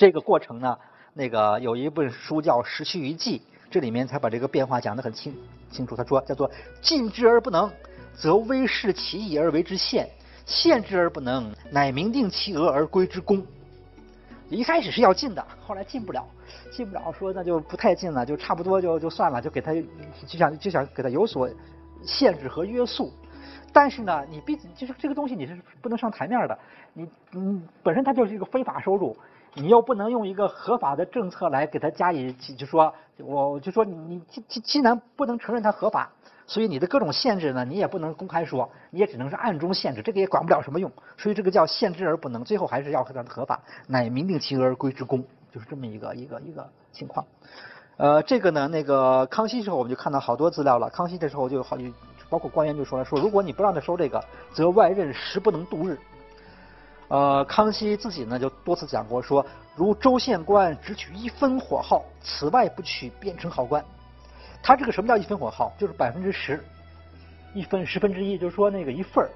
这个过程呢，那个有一本书叫《时序于记》，这里面才把这个变化讲得很清清楚。他说叫做禁之而不能，则威视其意而为之限；限之而不能，乃明定其额而归之功。一开始是要禁的，后来禁不了，禁不了，说那就不太禁了，就差不多就就算了，就给他就想就想给他有所限制和约束。但是呢，你毕竟就是这个东西你是不能上台面的，你你本身它就是一个非法收入，你又不能用一个合法的政策来给他加以就说，我就说你你既既既然不能承认它合法。所以你的各种限制呢，你也不能公开说，你也只能是暗中限制，这个也管不了什么用。所以这个叫限制而不能，最后还是要它合法，乃明定其额而归之功，就是这么一个一个一个情况。呃，这个呢，那个康熙时候我们就看到好多资料了。康熙的时候就好，包括官员就说了，说如果你不让他收这个，则外任实不能度日。呃，康熙自己呢就多次讲过，说如州县官只取一分火耗，此外不取，便成好官。他这个什么叫一分火耗？就是百分之十，一分十分之一，就是说那个一份儿，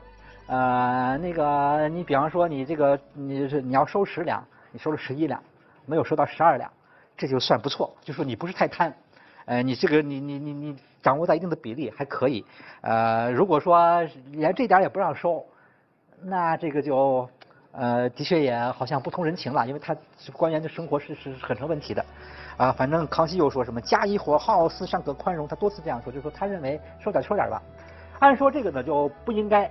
呃，那个你比方说你这个你是你要收十两，你收了十一两，没有收到十二两，这就算不错，就说你不是太贪，呃，你这个你你你你掌握在一定的比例还可以，呃，如果说连这点也不让收，那这个就呃的确也好像不通人情了，因为他官员的生活是是很成问题的。啊，反正康熙又说什么加一火耗，似尚可宽容。他多次这样说，就说他认为收点收点吧。按说这个呢就不应该，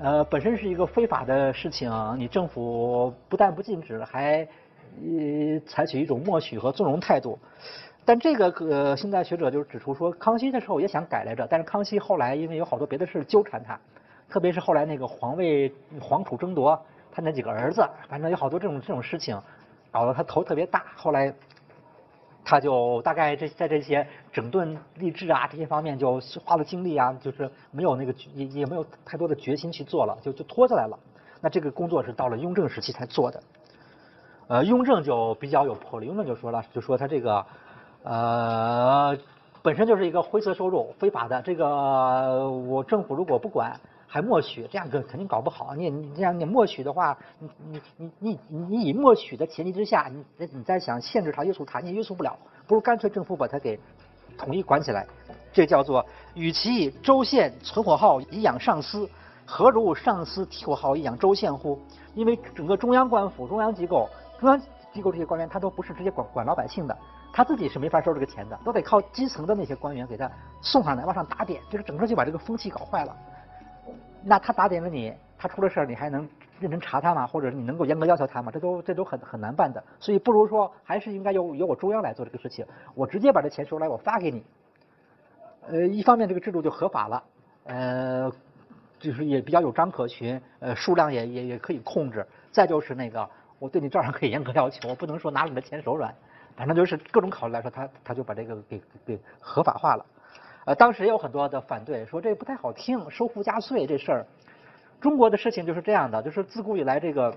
呃，本身是一个非法的事情，你政府不但不禁止，还呃采取一种默许和纵容态度。但这个呃，现在学者就指出说，康熙的时候也想改来着，但是康熙后来因为有好多别的事纠缠他，特别是后来那个皇位皇储争夺，他那几个儿子，反正有好多这种这种事情，搞得他头特别大。后来。他就大概这在这些整顿吏治啊这些方面就花了精力啊，就是没有那个也也没有太多的决心去做了，就就拖下来了。那这个工作是到了雍正时期才做的。呃，雍正就比较有魄力，雍正就说了，就说他这个呃本身就是一个灰色收入，非法的，这个我政府如果不管。还默许，这样肯肯定搞不好。你你这样你默许的话，你你你你你以默许的前提之下，你你再想限制他、约束他，你也约束不了。不如干脆政府把他给统一管起来。这叫做与其州县存火耗以养上司，何如上司提火耗以养州县乎？因为整个中央官府、中央机构、中央机构这些官员，他都不是直接管管老百姓的，他自己是没法收这个钱的，都得靠基层的那些官员给他送上来，往上打点，就是整个就把这个风气搞坏了。那他打点了你，他出了事儿，你还能认真查他吗？或者你能够严格要求他吗？这都这都很很难办的。所以不如说，还是应该由由我中央来做这个事情。我直接把这钱收来，我发给你。呃，一方面这个制度就合法了，呃，就是也比较有章可循，呃，数量也也也可以控制。再就是那个，我对你照样可以严格要求，我不能说拿你的钱手软。反正就是各种考虑来说，他他就把这个给给合法化了。呃，当时也有很多的反对，说这不太好听，收赋加税这事儿。中国的事情就是这样的，就是自古以来这个，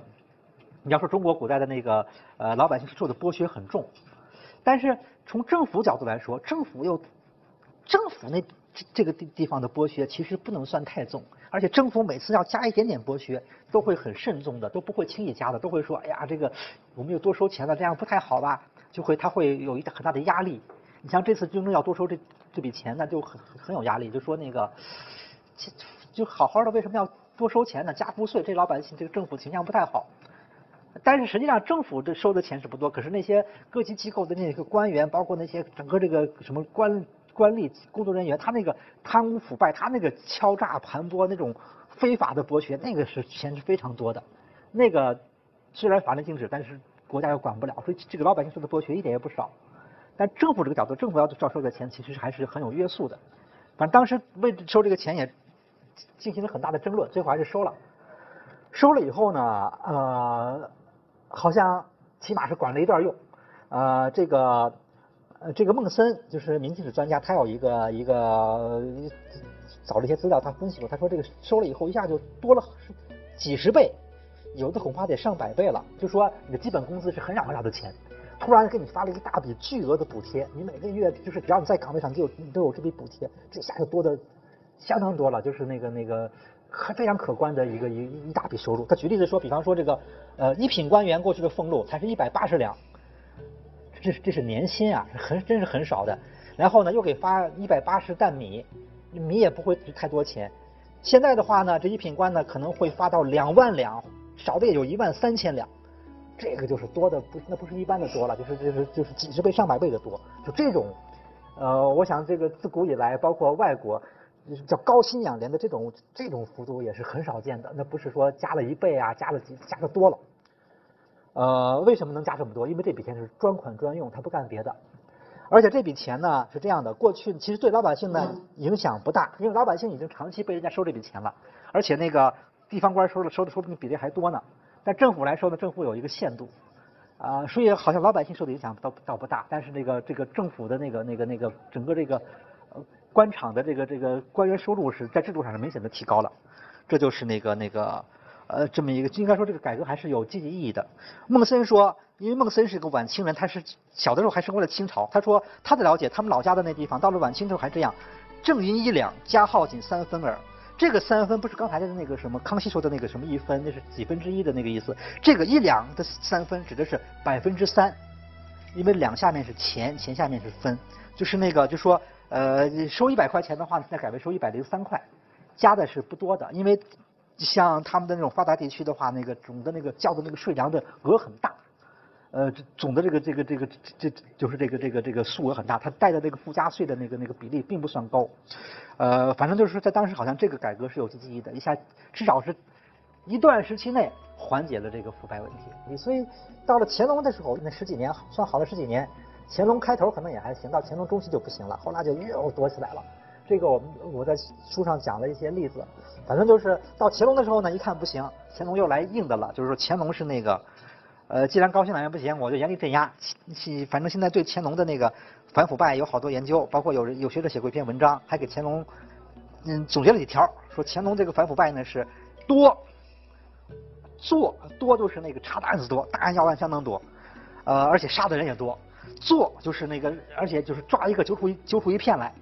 你要说中国古代的那个呃老百姓受的剥削很重，但是从政府角度来说，政府又政府那这这个地地方的剥削其实不能算太重，而且政府每次要加一点点剥削都会很慎重的，都不会轻易加的，都会说哎呀这个我们又多收钱了，这样不太好吧？就会他会有一很大的压力。你像这次真正要多收这这笔钱，那就很很有压力。就说那个，就就好好的，为什么要多收钱呢？加赋税，这老百姓这个政府形象不太好。但是实际上政府这收的钱是不多，可是那些各级机构的那个官员，包括那些整个这个什么官官吏工作人员，他那个贪污腐败，他那个敲诈盘剥那种非法的剥削，那个是钱是非常多的。那个虽然法律禁止，但是国家又管不了，所以这个老百姓受的剥削一点也不少。但政府这个角度，政府要照收的钱，其实还是很有约束的。反正当时为收这个钱也进行了很大的争论，最后还是收了。收了以后呢，呃，好像起码是管了一段用。呃，这个呃这个孟森就是明清史专家，他有一个一个找了一些资料，他分析过，他说这个收了以后一下就多了几十倍，有的恐怕得上百倍了。就说你的基本工资是很少很少的钱。突然给你发了一大笔巨额的补贴，你每个月就是只要你在岗位上就有都有这笔补贴，这下就多的相当多了。就是那个那个可非常可观的一个一一大笔收入。他举例子说，比方说这个呃一品官员过去的俸禄才是一百八十两，这是这是年薪啊，很真是很少的。然后呢，又给发一百八十担米，米也不会值太多钱。现在的话呢，这一品官呢可能会发到两万两，少的也有一万三千两。这个就是多的不那不是一般的多了，就是就是就是几十倍上百倍的多。就这种，呃，我想这个自古以来，包括外国。叫高薪养廉的这种这种幅度也是很少见的，那不是说加了一倍啊，加了几加的多了。呃，为什么能加这么多？因为这笔钱是专款专用，他不干别的。而且这笔钱呢是这样的，过去其实对老百姓呢影响不大，因为老百姓已经长期被人家收这笔钱了，而且那个地方官收的收的说不定比例还多呢。但政府来说呢，政府有一个限度啊，所以好像老百姓受的影响倒倒不大，但是那个这个政府的那个那个那个整个这个呃。官场的这个这个官员收入是在制度上是明显的提高了，这就是那个那个呃这么一个应该说这个改革还是有积极意义的。孟森说，因为孟森是个晚清人，他是小的时候还生活在清朝，他说他的了解，他们老家的那地方到了晚清时候还这样，正银一两，加号仅三分耳。这个三分不是刚才的那个什么康熙说的那个什么一分，那是几分之一的那个意思。这个一两的三分指的是百分之三，因为两下面是钱，钱下面是分，就是那个就说。呃，收一百块钱的话，现在改为收一百零三块，加的是不多的，因为像他们的那种发达地区的话，那个总的那个交的那个税粮的额很大，呃，总的这个这个这个这这就是这个这个这个数额很大，他带的那个附加税的那个那个比例并不算高，呃，反正就是说在当时好像这个改革是有积极意义的，一下至少是一段时期内缓解了这个腐败问题。所以到了乾隆的时候，那十几年算好了十几年。乾隆开头可能也还行，到乾隆中期就不行了，后来就又多起来了。这个我们我在书上讲了一些例子，反正就是到乾隆的时候呢，一看不行，乾隆又来硬的了，就是说乾隆是那个，呃，既然高薪养廉不行，我就严厉镇压。反正现在对乾隆的那个反腐败有好多研究，包括有人有学者写过一篇文章，还给乾隆嗯总结了几条，说乾隆这个反腐败呢是多做多就是那个查的案子多，大案要案相当多，呃，而且杀的人也多。做就是那个，而且就是抓一个揪出一揪出一片来，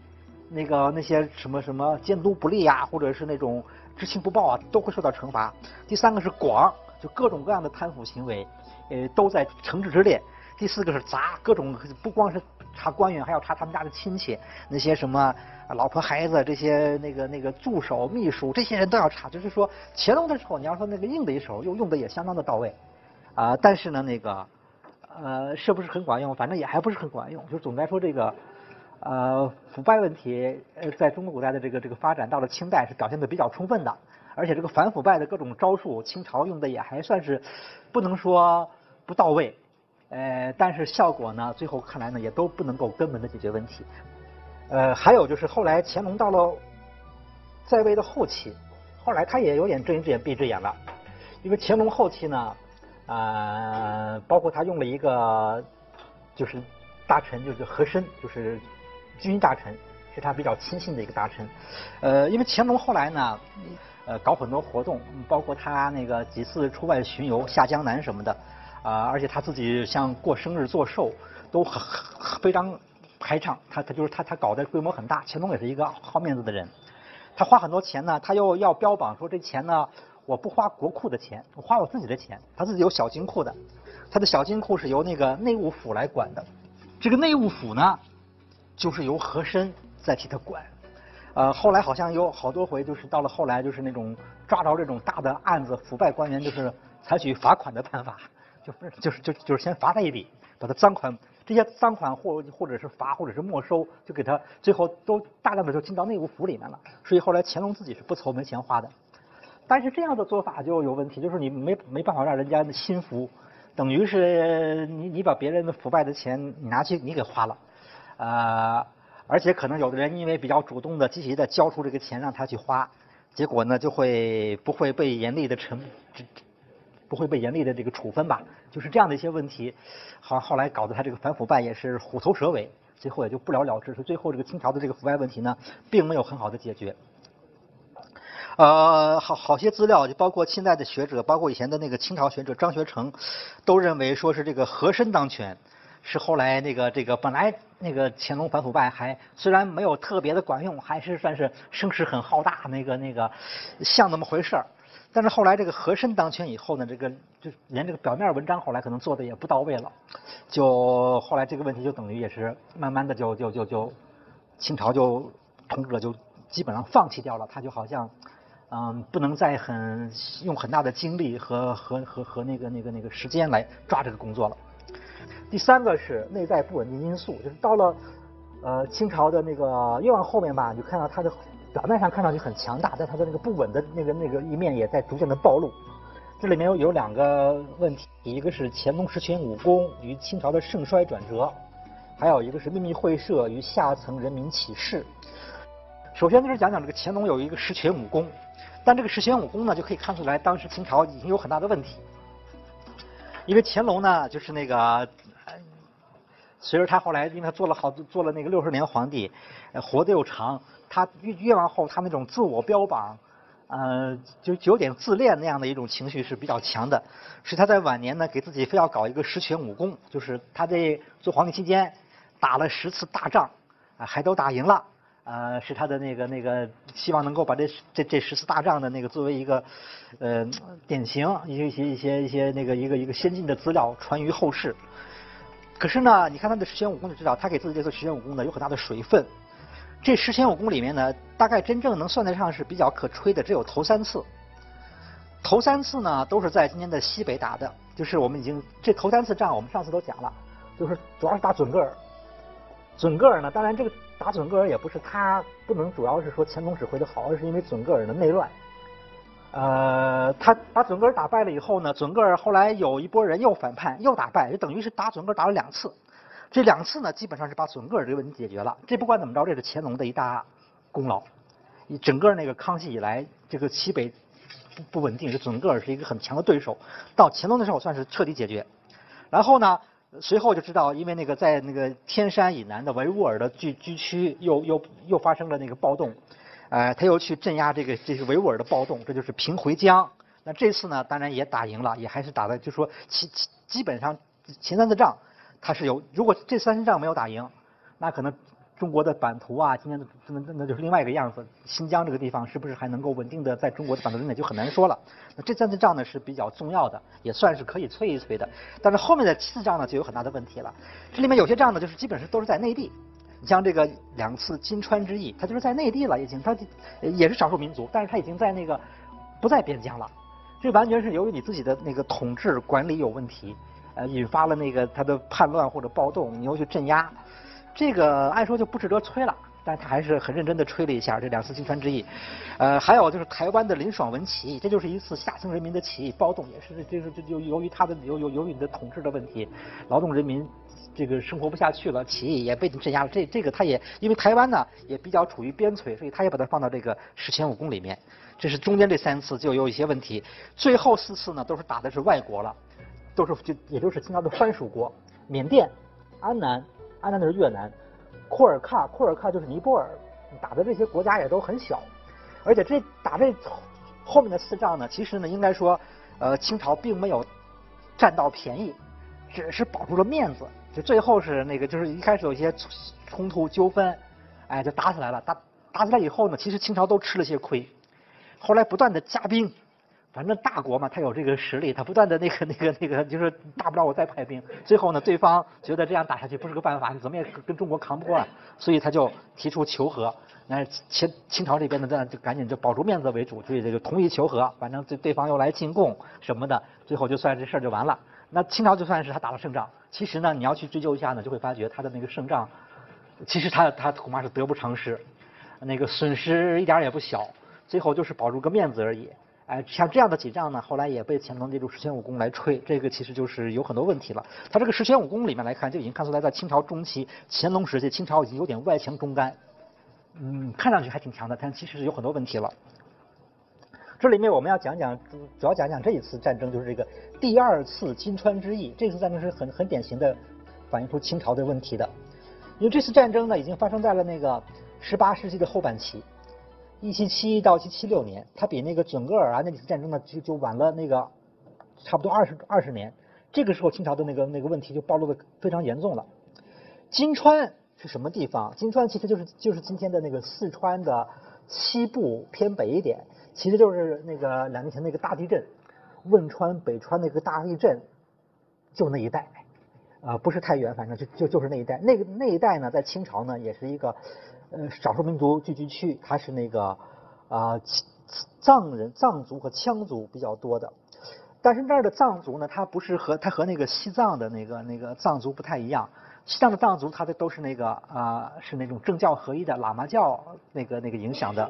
那个那些什么什么监督不力啊，或者是那种知情不报啊，都会受到惩罚。第三个是广，就各种各样的贪腐行为，呃，都在惩治之列。第四个是砸，各种不光是查官员，还要查他们家的亲戚，那些什么老婆孩子这些那个那个助手秘书，这些人都要查。就是说乾隆的时候，你要说那个硬的一手，又用的也相当的到位，啊，但是呢那个。呃，是不是很管用？反正也还不是很管用。就总的来说，这个呃腐败问题，呃，在中国古代的这个这个发展，到了清代是表现的比较充分的。而且这个反腐败的各种招数，清朝用的也还算是不能说不到位，呃，但是效果呢，最后看来呢，也都不能够根本的解决问题。呃，还有就是后来乾隆到了在位的后期，后来他也有点睁一只眼闭一只眼了，因为乾隆后期呢。呃，包括他用了一个，就是大臣，就是和珅，就是军大臣，是他比较亲信的一个大臣。呃，因为乾隆后来呢，呃，搞很多活动，包括他那个几次出外巡游，下江南什么的，啊，而且他自己像过生日做寿，都很非常排场。他他就是他他搞的规模很大。乾隆也是一个好面子的人，他花很多钱呢，他又要标榜说这钱呢。我不花国库的钱，我花我自己的钱。他自己有小金库的，他的小金库是由那个内务府来管的。这个内务府呢，就是由和珅在替他管。呃，后来好像有好多回，就是到了后来，就是那种抓着这种大的案子，腐败官员就是采取罚款的办法，就是就是就就是先罚他一笔，把他赃款这些赃款或或者是罚或者是没收，就给他最后都大量的就进到内务府里面了。所以后来乾隆自己是不愁没钱花的。但是这样的做法就有问题，就是你没没办法让人家心服，等于是你你把别人的腐败的钱你拿去你给花了，呃，而且可能有的人因为比较主动的积极的交出这个钱让他去花，结果呢就会不会被严厉的惩，不会被严厉的这个处分吧？就是这样的一些问题，好后来搞得他这个反腐败也是虎头蛇尾，最后也就不了了之。所以最后这个清朝的这个腐败问题呢，并没有很好的解决。呃，好好些资料，就包括清代的学者，包括以前的那个清朝学者张学成，都认为说是这个和珅当权，是后来那个这个本来那个乾隆反腐败还虽然没有特别的管用，还是算是声势很浩大，那个那个像那么回事儿。但是后来这个和珅当权以后呢，这个就连这个表面文章后来可能做的也不到位了，就后来这个问题就等于也是慢慢的就就就就清朝就统治者就基本上放弃掉了，他就好像嗯不能再很用很大的精力和和和和那个那个那个时间来抓这个工作了。第三个是内在不稳定因素，就是到了呃清朝的那个越往后面吧，你就看到他的。表面上看上去很强大，但他的那个不稳的那个那个一面也在逐渐的暴露。这里面有有两个问题，一个是乾隆实权武功与清朝的盛衰转折，还有一个是秘密会社与下层人民起事。首先就是讲讲这个乾隆有一个实权武功，但这个实权武功呢，就可以看出来当时清朝已经有很大的问题。因为乾隆呢，就是那个随着他后来，因为他做了好做了那个六十年皇帝，活得又长。他越越往后，他那种自我标榜，呃，就有点自恋那样的一种情绪是比较强的。是他在晚年呢，给自己非要搞一个十全武功，就是他在做皇帝期间打了十次大仗，啊，还都打赢了，呃，是他的那个那个希望能够把这这这十次大仗的那个作为一个呃典型，一些一些一些那个一个一个先进的资料传于后世。可是呢，你看他的十全武功就知道，他给自己这次十全武功呢有很大的水分。这十全武功里面呢，大概真正能算得上是比较可吹的，只有头三次。头三次呢，都是在今年的西北打的，就是我们已经这头三次仗，我们上次都讲了，就是主要是打准噶尔。准噶尔呢，当然这个打准噶尔也不是他不能，主要是说乾隆指挥的好，而是因为准噶尔的内乱。呃，他把准噶尔打败了以后呢，准噶尔后来有一波人又反叛，又打败，就等于是打准噶尔打了两次。这两次呢，基本上是把准噶尔这个问题解决了。这不管怎么着，这是乾隆的一大功劳。整个那个康熙以来，这个西北不不稳定，这准噶尔是一个很强的对手。到乾隆的时候，算是彻底解决。然后呢，随后就知道，因为那个在那个天山以南的维吾尔的聚居区，又又又发生了那个暴动，呃，他又去镇压这个这是维吾尔的暴动，这就是平回疆。那这次呢，当然也打赢了，也还是打的，就说其基基本上前三次仗。它是有，如果这三十仗没有打赢，那可能中国的版图啊，今天的那那就是另外一个样子。新疆这个地方是不是还能够稳定的在中国的版图之内就很难说了。那这三次仗呢是比较重要的，也算是可以催一催的。但是后面的七次仗呢就有很大的问题了。这里面有些仗呢就是基本上都是在内地，你像这个两次金川之役，它就是在内地了已经，它也是少数民族，但是它已经在那个不在边疆了。这完全是由于你自己的那个统治管理有问题。呃，引发了那个他的叛乱或者暴动，你又去镇压，这个按说就不值得吹了，但他还是很认真的吹了一下这两次金川之役。呃，还有就是台湾的林爽文起义，这就是一次下层人民的起义暴动，也是就是就就由于他的由由由于你的统治的问题，劳动人民这个生活不下去了，起义也被你镇压了。这这个他也因为台湾呢也比较处于边陲，所以他也把它放到这个十全武功里面。这是中间这三次就有一些问题，最后四次呢都是打的是外国了。都是就也就是清朝的藩属国，缅甸、安南，安南那是越南，库尔喀，库尔喀就是尼泊尔，打的这些国家也都很小，而且这打这后面的四仗呢，其实呢应该说，呃，清朝并没有占到便宜，只是保住了面子，就最后是那个就是一开始有一些冲突纠纷，哎，就打起来了，打打起来以后呢，其实清朝都吃了些亏，后来不断的加兵。反正大国嘛，他有这个实力，他不断的那个、那个、那个，就是大不了我再派兵。最后呢，对方觉得这样打下去不是个办法，怎么也跟中国扛不过，所以他就提出求和。那清清朝这边呢，这样就赶紧就保住面子为主，所以这个同意求和。反正对对方又来进贡什么的，最后就算这事儿就完了。那清朝就算是他打了胜仗，其实呢，你要去追究一下呢，就会发觉他的那个胜仗，其实他他恐怕是得不偿失，那个损失一点也不小，最后就是保住个面子而已。哎，像这样的几仗呢，后来也被乾隆这种十全武功来吹，这个其实就是有很多问题了。他这个十全武功里面来看，就已经看出来，在清朝中期、乾隆时期，清朝已经有点外强中干，嗯，看上去还挺强的，但其实是有很多问题了。这里面我们要讲讲，主要讲讲这一次战争，就是这个第二次金川之役。这次战争是很很典型的反映出清朝的问题的，因为这次战争呢，已经发生在了那个十八世纪的后半期。一七七一到一七七六年，它比那个准噶尔啊那几次战争呢就就晚了那个差不多二十二十年。这个时候清朝的那个那个问题就暴露的非常严重了。金川是什么地方？金川其实就是就是今天的那个四川的西部偏北一点，其实就是那个两年前那个大地震，汶川、北川那个大地震，就那一带，啊，不是太远，反正就就就是那一带。那个那一带呢，在清朝呢也是一个呃少数民族聚居区，它是那个啊藏人、藏族和羌族比较多的。但是那儿的藏族呢，它不是和它和那个西藏的那个那个藏族不太一样。西藏的藏族，它的都是那个啊，是那种政教合一的喇嘛教那个那个影响的。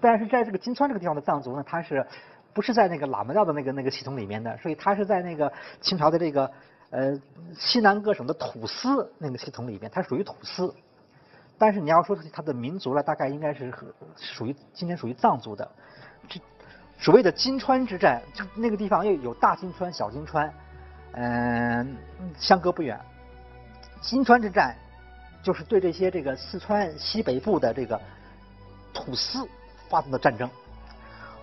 但是在这个金川这个地方的藏族呢，它是不是在那个喇嘛教的那个那个系统里面的？所以它是在那个清朝的这个呃西南各省的土司那个系统里面，它属于土司。但是你要说它的民族呢，大概应该是属于今天属于藏族的。这所谓的金川之战，就那个地方又有大金川、小金川，嗯，相隔不远。金川之战就是对这些这个四川西北部的这个土司发动的战争。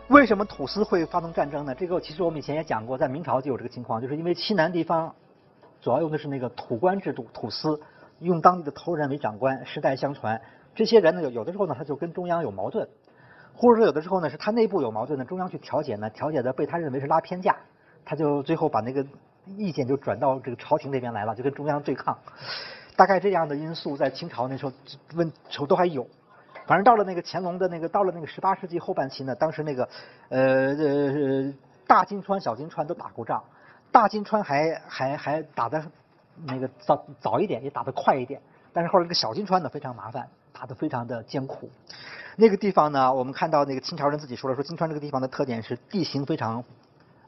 为什么土司会发动战争呢？这个其实我们以前也讲过，在明朝就有这个情况，就是因为西南地方主要用的是那个土官制度，土司用当地的头人为长官，世代相传。这些人呢，有有的时候呢，他就跟中央有矛盾，或者说有的时候呢，是他内部有矛盾呢，中央去调解呢，调解的被他认为是拉偏架，他就最后把那个。意见就转到这个朝廷这边来了，就跟中央对抗。大概这样的因素在清朝那时候问时候都还有。反正到了那个乾隆的那个到了那个十八世纪后半期呢，当时那个呃呃大金川、小金川都打过仗，大金川还还还打的那个早早一点，也打得快一点。但是后来这个小金川呢非常麻烦，打得非常的艰苦。那个地方呢，我们看到那个清朝人自己说了，说金川这个地方的特点是地形非常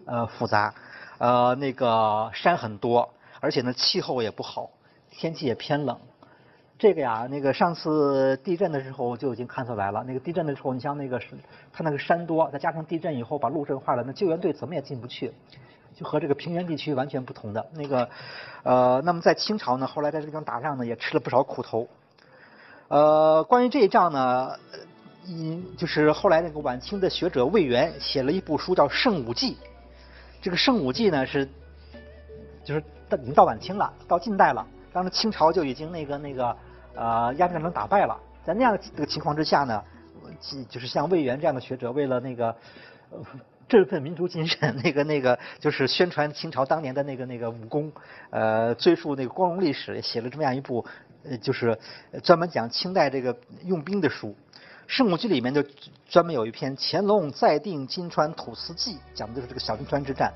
呃复杂。呃，那个山很多，而且呢气候也不好，天气也偏冷。这个呀，那个上次地震的时候我就已经看出来了。那个地震的时候，你像那个是它那个山多，再加上地震以后把路震坏了，那救援队怎么也进不去，就和这个平原地区完全不同的。那个呃，那么在清朝呢，后来在这个地方打仗呢，也吃了不少苦头。呃，关于这一仗呢，嗯，就是后来那个晚清的学者魏源写了一部书叫《圣武记》。这个《圣武记》呢是，就是到已经到晚清了，到近代了，当时清朝就已经那个那个呃鸦片战争打败了，在那样的这个情况之下呢，就是像魏源这样的学者，为了那个呃振奋民族精神，那个那个就是宣传清朝当年的那个那个武功，呃，追溯那个光荣历史，写了这么样一部呃就是专门讲清代这个用兵的书。《圣武记》里面就专门有一篇《乾隆再定金川土司记》，讲的就是这个小金川之战。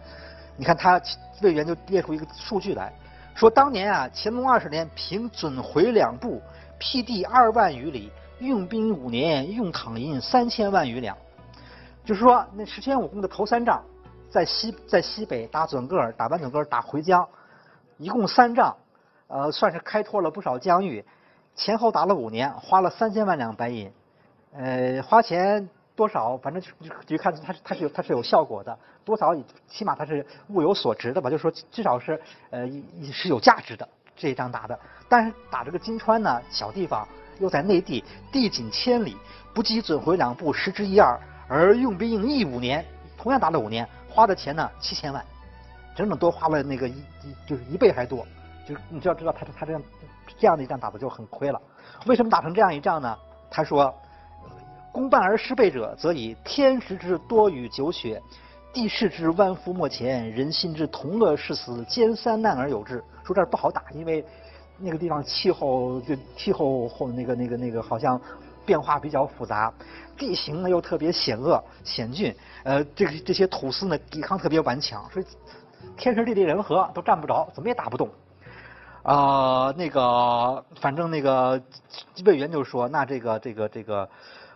你看他魏源就列出一个数据来说，当年啊，乾隆二十年平准回两部，辟地二万余里，用兵五年，用躺银三千万余两。就是说，那十天武功的头三仗，在西在西北打准噶尔，打完准噶尔打回疆，一共三仗，呃，算是开拓了不少疆域。前后打了五年，花了三千万两白银。呃，花钱多少，反正就就就看它是它是有它是有效果的，多少起码它是物有所值的吧，就是说至少是呃是有价值的这一仗打的。但是打这个金川呢，小地方又在内地，地仅千里，不计准回两部，十之一二，而用兵役五年，同样打了五年，花的钱呢七千万，整整多花了那个一一就是一倍还多，就是你就要知道他他这样这样的一仗打的就很亏了。为什么打成这样一仗呢？他说。功半而失备者，则以天时之多雨久雪，地势之弯夫莫前，人心之同乐是死，兼三难而有之。说这儿不好打，因为那个地方气候就气候或那个那个那个好像变化比较复杂，地形呢又特别险恶险峻，呃，这个这些土司呢抵抗特别顽强，所以天时地利人和都占不着，怎么也打不动。啊，那个反正那个魏源就说，那这个这个这个。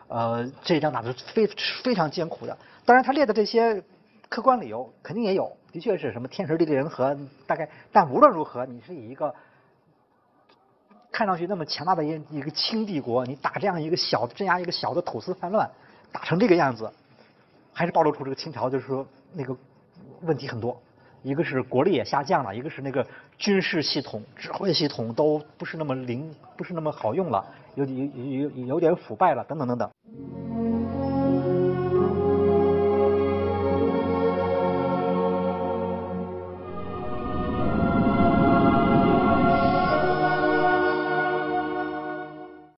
呃，这一仗打的非非常艰苦的。当然，他列的这些客观理由肯定也有，的确是什么天时地利人和，大概。但无论如何，你是以一个看上去那么强大的一一个清帝国，你打这样一个小镇压一个小的土司叛乱，打成这个样子，还是暴露出这个清朝就是说那个问题很多。一个是国力也下降了，一个是那个军事系统、指挥系统都不是那么灵，不是那么好用了。有有有有点腐败了，等等等等。